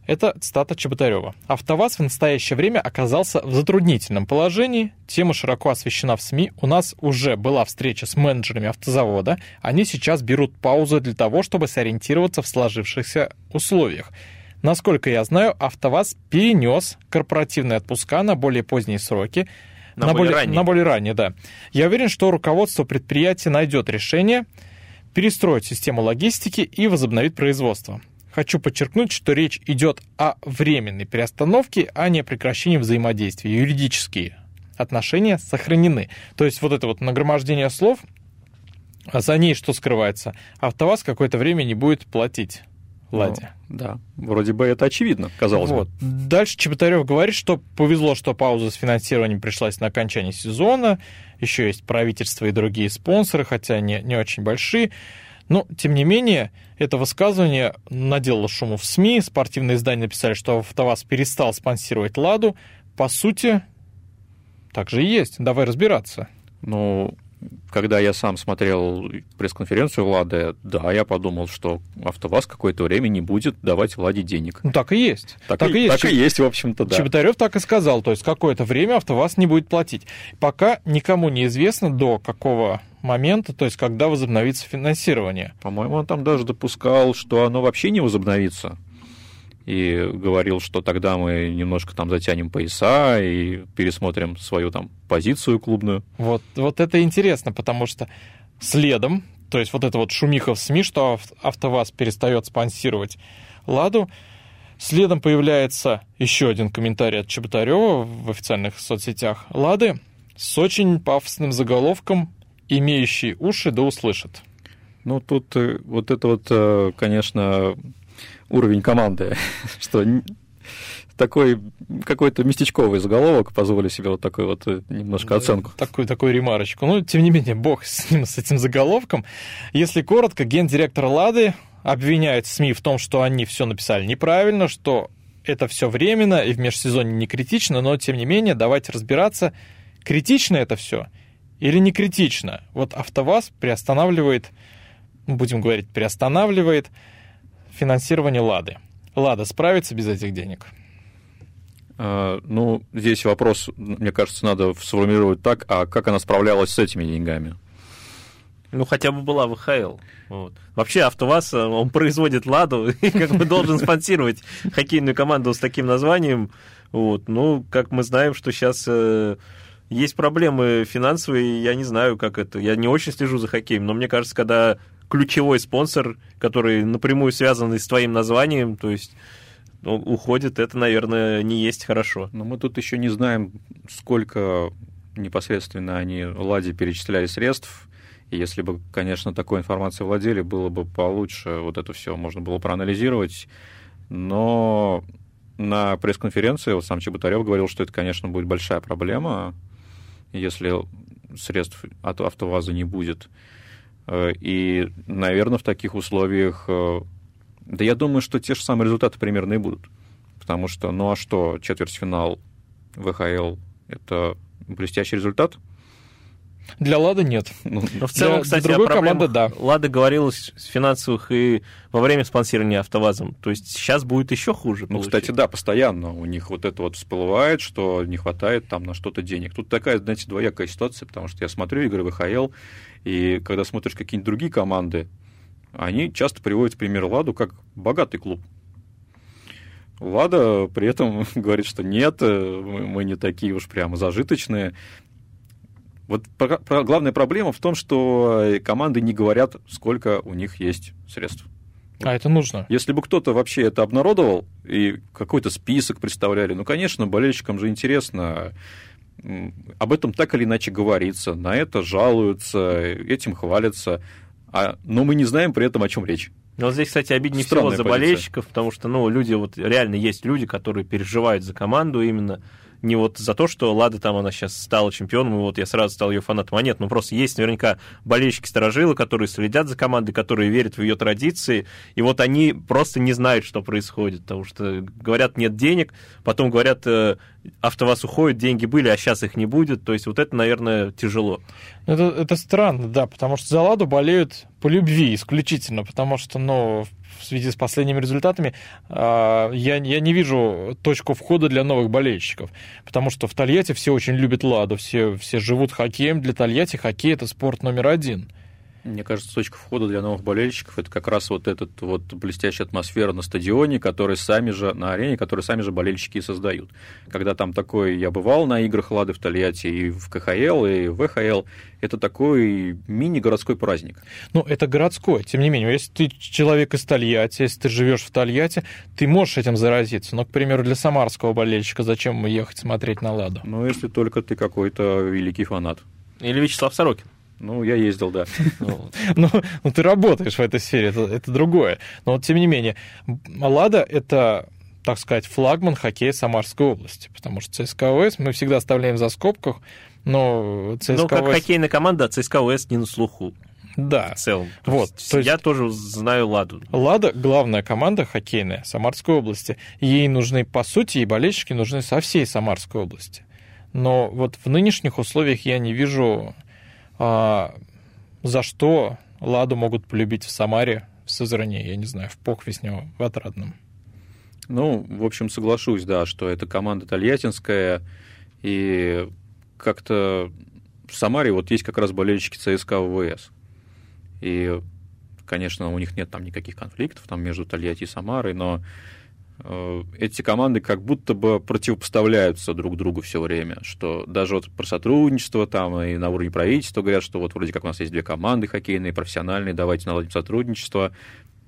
Это цитата Чеботарева. «АвтоВАЗ в настоящее время оказался в затруднительном положении. Тема широко освещена в СМИ. У нас уже была встреча с менеджерами автозавода. Они сейчас берут паузу для того, чтобы сориентироваться в сложившихся условиях. Насколько я знаю, АвтоВАЗ перенес корпоративные отпуска на более поздние сроки. На, на более, ранние. На более ранние, да. Я уверен, что руководство предприятия найдет решение перестроить систему логистики и возобновить производство. Хочу подчеркнуть, что речь идет о временной переостановке, а не о прекращении взаимодействия. Юридические отношения сохранены. То есть вот это вот нагромождение слов, а за ней что скрывается? АвтоВАЗ какое-то время не будет платить Ладе. Ну, да, вроде бы это очевидно, казалось вот. бы. Дальше Чеботарев говорит, что повезло, что пауза с финансированием пришлась на окончание сезона. Еще есть правительство и другие спонсоры, хотя не, не очень большие. Но, тем не менее, это высказывание наделало шуму в СМИ. Спортивные издания написали, что АвтоВАЗ перестал спонсировать «Ладу». По сути, так же и есть. Давай разбираться. Ну, когда я сам смотрел пресс-конференцию Влады, да, я подумал, что АвтоВАЗ какое-то время не будет давать Владе денег. Ну, так и есть. Так, так и, и есть. Так и есть, в общем-то, да. Чеботарев так и сказал, то есть какое-то время АвтоВАЗ не будет платить. Пока никому не известно, до какого момента, то есть когда возобновится финансирование. По-моему, он там даже допускал, что оно вообще не возобновится и говорил, что тогда мы немножко там затянем пояса и пересмотрим свою там позицию клубную. Вот, вот это интересно, потому что следом, то есть вот это вот шумиха в СМИ, что АвтоВАЗ перестает спонсировать «Ладу», следом появляется еще один комментарий от Чеботарева в официальных соцсетях «Лады» с очень пафосным заголовком «Имеющий уши да услышит». Ну, тут э, вот это вот, э, конечно, уровень команды, что такой какой-то местечковый заголовок, позволю себе вот такой вот э, немножко оценку. Такую, такую ремарочку. Ну, тем не менее, бог с ним, с этим заголовком. Если коротко, гендиректор Лады обвиняет СМИ в том, что они все написали неправильно, что это все временно и в межсезонье не критично, но тем не менее давайте разбираться, критично это все или не критично. Вот АвтоВАЗ приостанавливает, ну, будем говорить, приостанавливает финансирование Лады. Лада справится без этих денег? А, ну, здесь вопрос, мне кажется, надо сформулировать так, а как она справлялась с этими деньгами? Ну, хотя бы была ВХЛ. Вот. Вообще, АвтоВАЗ, он производит «Ладу» и как бы должен спонсировать хоккейную команду с таким названием. Вот. Ну, как мы знаем, что сейчас э, есть проблемы финансовые, я не знаю, как это. Я не очень слежу за хоккеем, но мне кажется, когда ключевой спонсор, который напрямую связан с твоим названием, то есть ну, уходит, это, наверное, не есть хорошо. Но мы тут еще не знаем, сколько непосредственно они Ладе перечисляли средств. И если бы, конечно, такой информацией владели, было бы получше, вот это все можно было проанализировать. Но на пресс-конференции вот сам Чеботарев говорил, что это, конечно, будет большая проблема, если средств от АвтоВАЗа не будет. Э, и, наверное, в таких условиях э, да я думаю, что те же самые результаты примерно и будут. Потому что, ну а что, четвертьфинал ВХЛ — это блестящий результат? Для Лады нет. Ну, Но в целом, для, кстати, для другой команды да. Лада говорила с финансовых и во время спонсирования АвтоВАЗом. То есть сейчас будет еще хуже. Ну, получается. кстати, да, постоянно у них вот это вот всплывает, что не хватает там на что-то денег. Тут такая, знаете, двоякая ситуация, потому что я смотрю игры ВХЛ, и когда смотришь какие-нибудь другие команды, они часто приводят в пример Ладу как богатый клуб. Лада при этом говорит, что нет, э, мы не такие уж прямо зажиточные. Вот главная проблема в том, что команды не говорят, сколько у них есть средств. А это нужно. Если бы кто-то вообще это обнародовал и какой-то список представляли, ну, конечно, болельщикам же интересно. Об этом так или иначе говорится, на это жалуются, этим хвалятся а, но мы не знаем при этом, о чем речь. Но вот здесь, кстати, обиднее всего за болельщиков, потому что, ну, люди, вот реально есть люди, которые переживают за команду именно, не вот за то, что Лада там она сейчас стала чемпионом, и вот я сразу стал ее фанатом, а нет, ну просто есть наверняка болельщики-сторожилы, которые следят за командой, которые верят в ее традиции, и вот они просто не знают, что происходит, потому что говорят, нет денег, потом говорят, э, АвтоВАЗ уходит, деньги были, а сейчас их не будет, то есть вот это, наверное, тяжело. Это, это странно, да, потому что за Ладу болеют по любви исключительно, потому что, ну, в связи с последними результатами, а, я, я не вижу точку входа для новых болельщиков. Потому что в Тольятти все очень любят Ладу, все, все живут хоккеем. Для Тольятти хоккей — это спорт номер один. Мне кажется, точка входа для новых болельщиков это как раз вот эта вот блестящая атмосфера на стадионе, который сами же, на арене, которые сами же болельщики и создают. Когда там такой, я бывал на играх Лады в Тольятти и в КХЛ, и в ВХЛ, это такой мини-городской праздник. Ну, это городской, тем не менее, если ты человек из Тольятти, если ты живешь в Тольятти, ты можешь этим заразиться. Но, к примеру, для самарского болельщика зачем ему ехать смотреть на Ладу? Ну, если только ты какой-то великий фанат. Или Вячеслав Сорокин. Ну, я ездил, да. Ну, ну, ты работаешь в этой сфере, это, другое. Но вот, тем не менее, «Лада» — это так сказать, флагман хоккея Самарской области, потому что ЦСКА ОС мы всегда оставляем за скобках, но ЦСКА Ну, как хоккейная команда, ЦСКА ОС не на слуху. Да. В целом. То вот. Есть, то есть, я тоже знаю Ладу. Лада — главная команда хоккейная Самарской области. Ей нужны, по сути, и болельщики нужны со всей Самарской области. Но вот в нынешних условиях я не вижу а, за что Ладу могут полюбить в Самаре, в Сызране, я не знаю, в Похвесне, в Отрадном? Ну, в общем, соглашусь, да, что это команда тольяттинская, и как-то в Самаре вот есть как раз болельщики ЦСКА ВВС. И, конечно, у них нет там никаких конфликтов там между Тольятти и Самарой, но эти команды как будто бы противопоставляются друг другу все время, что даже вот про сотрудничество там и на уровне правительства говорят, что вот вроде как у нас есть две команды хоккейные, профессиональные, давайте наладим сотрудничество,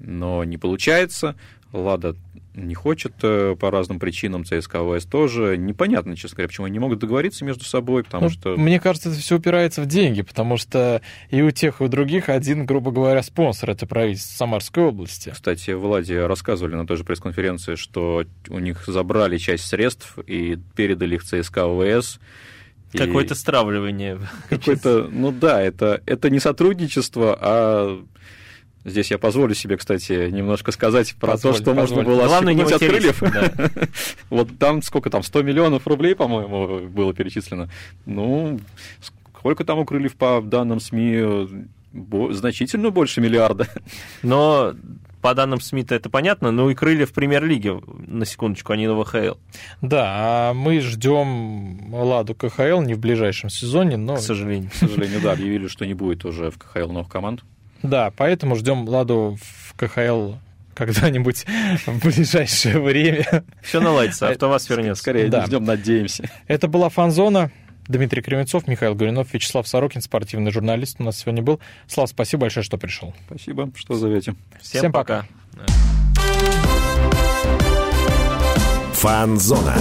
но не получается. Лада не хочет э, по разным причинам, ЦСКА ВС тоже. Непонятно, честно говоря, почему они не могут договориться между собой, потому Ну, что... Мне кажется, это все упирается в деньги, потому что и у тех, и у других один, грубо говоря, спонсор это правительство Самарской области. Кстати, Влади рассказывали на той же пресс-конференции, что у них забрали часть средств и передали их ЦСКА ВС. И Какое-то стравливание. Какое-то, ну да, это, это не сотрудничество, а Здесь я позволю себе, кстати, немножко сказать про Позволь, то, что можно позволь. было Главное, не от крыльев. да. Вот там сколько там, 100 миллионов рублей, по-моему, было перечислено. Ну, сколько там у крыльев по данным СМИ? Бо- Значительно больше миллиарда. Но по данным СМИ это понятно, ну и крылья в премьер-лиге, на секундочку, они на ВХЛ, Да, а мы ждем Ладу КХЛ не в ближайшем сезоне, но к сожалению. К сожалению, да, объявили, что не будет уже в КХЛ новых команд. Да, поэтому ждем Ладу в КХЛ когда-нибудь в ближайшее время. Все наладится, АвтоВАЗ вернется. Скорее, Да. ждем, надеемся. Это была фанзона. Дмитрий Кривенцов, Михаил Горюнов, Вячеслав Сорокин, спортивный журналист у нас сегодня был. Слав, спасибо большое, что пришел. Спасибо, что зовете. Всем, Всем пока. пока. Фанзона.